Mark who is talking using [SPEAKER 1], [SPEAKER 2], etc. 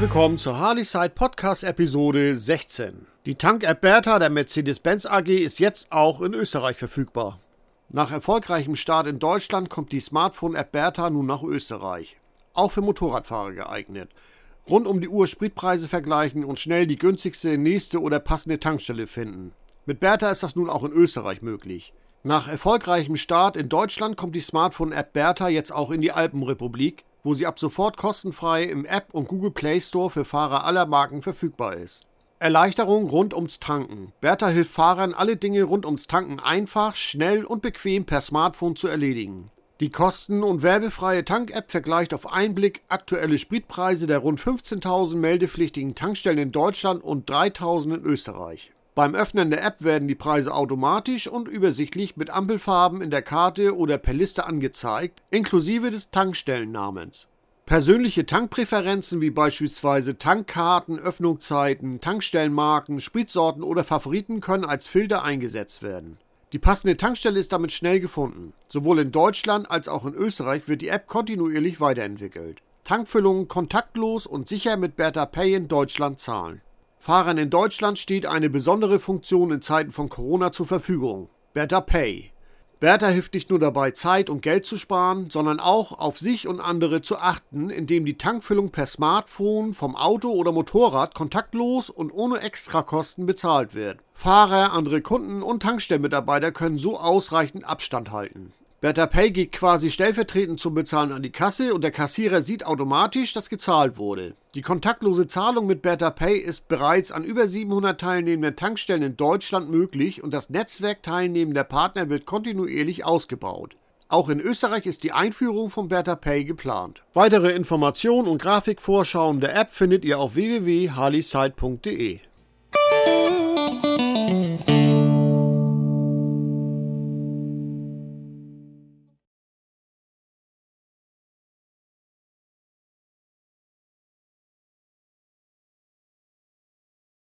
[SPEAKER 1] willkommen zur Harley-Side Podcast Episode 16. Die Tank-App Bertha der Mercedes-Benz AG ist jetzt auch in Österreich verfügbar. Nach erfolgreichem Start in Deutschland kommt die Smartphone-App Bertha nun nach Österreich. Auch für Motorradfahrer geeignet. Rund um die Uhr Spritpreise vergleichen und schnell die günstigste, nächste oder passende Tankstelle finden. Mit Bertha ist das nun auch in Österreich möglich. Nach erfolgreichem Start in Deutschland kommt die Smartphone-App Bertha jetzt auch in die Alpenrepublik wo sie ab sofort kostenfrei im App und Google Play Store für Fahrer aller Marken verfügbar ist. Erleichterung rund ums Tanken. Bertha hilft Fahrern, alle Dinge rund ums Tanken einfach, schnell und bequem per Smartphone zu erledigen. Die kosten- und werbefreie Tank-App vergleicht auf einen Blick aktuelle Spritpreise der rund 15.000 meldepflichtigen Tankstellen in Deutschland und 3.000 in Österreich. Beim Öffnen der App werden die Preise automatisch und übersichtlich mit Ampelfarben in der Karte oder per Liste angezeigt, inklusive des Tankstellennamens. Persönliche Tankpräferenzen wie beispielsweise Tankkarten, Öffnungszeiten, Tankstellenmarken, Spritsorten oder Favoriten können als Filter eingesetzt werden. Die passende Tankstelle ist damit schnell gefunden. Sowohl in Deutschland als auch in Österreich wird die App kontinuierlich weiterentwickelt. Tankfüllungen kontaktlos und sicher mit Bertha Pay in Deutschland zahlen. Fahrern in Deutschland steht eine besondere Funktion in Zeiten von Corona zur Verfügung. Better Pay. Bertha hilft nicht nur dabei, Zeit und Geld zu sparen, sondern auch auf sich und andere zu achten, indem die Tankfüllung per Smartphone, vom Auto oder Motorrad kontaktlos und ohne Extrakosten bezahlt wird. Fahrer, andere Kunden und Tankstellenmitarbeiter können so ausreichend Abstand halten. Bertha Pay geht quasi stellvertretend zum Bezahlen an die Kasse und der Kassierer sieht automatisch, dass gezahlt wurde. Die kontaktlose Zahlung mit Bertha Pay ist bereits an über 700 teilnehmenden Tankstellen in Deutschland möglich und das Netzwerk teilnehmender Partner wird kontinuierlich ausgebaut. Auch in Österreich ist die Einführung von Bertha Pay geplant. Weitere Informationen und Grafikvorschauen der App findet ihr auf www.harleyside.de.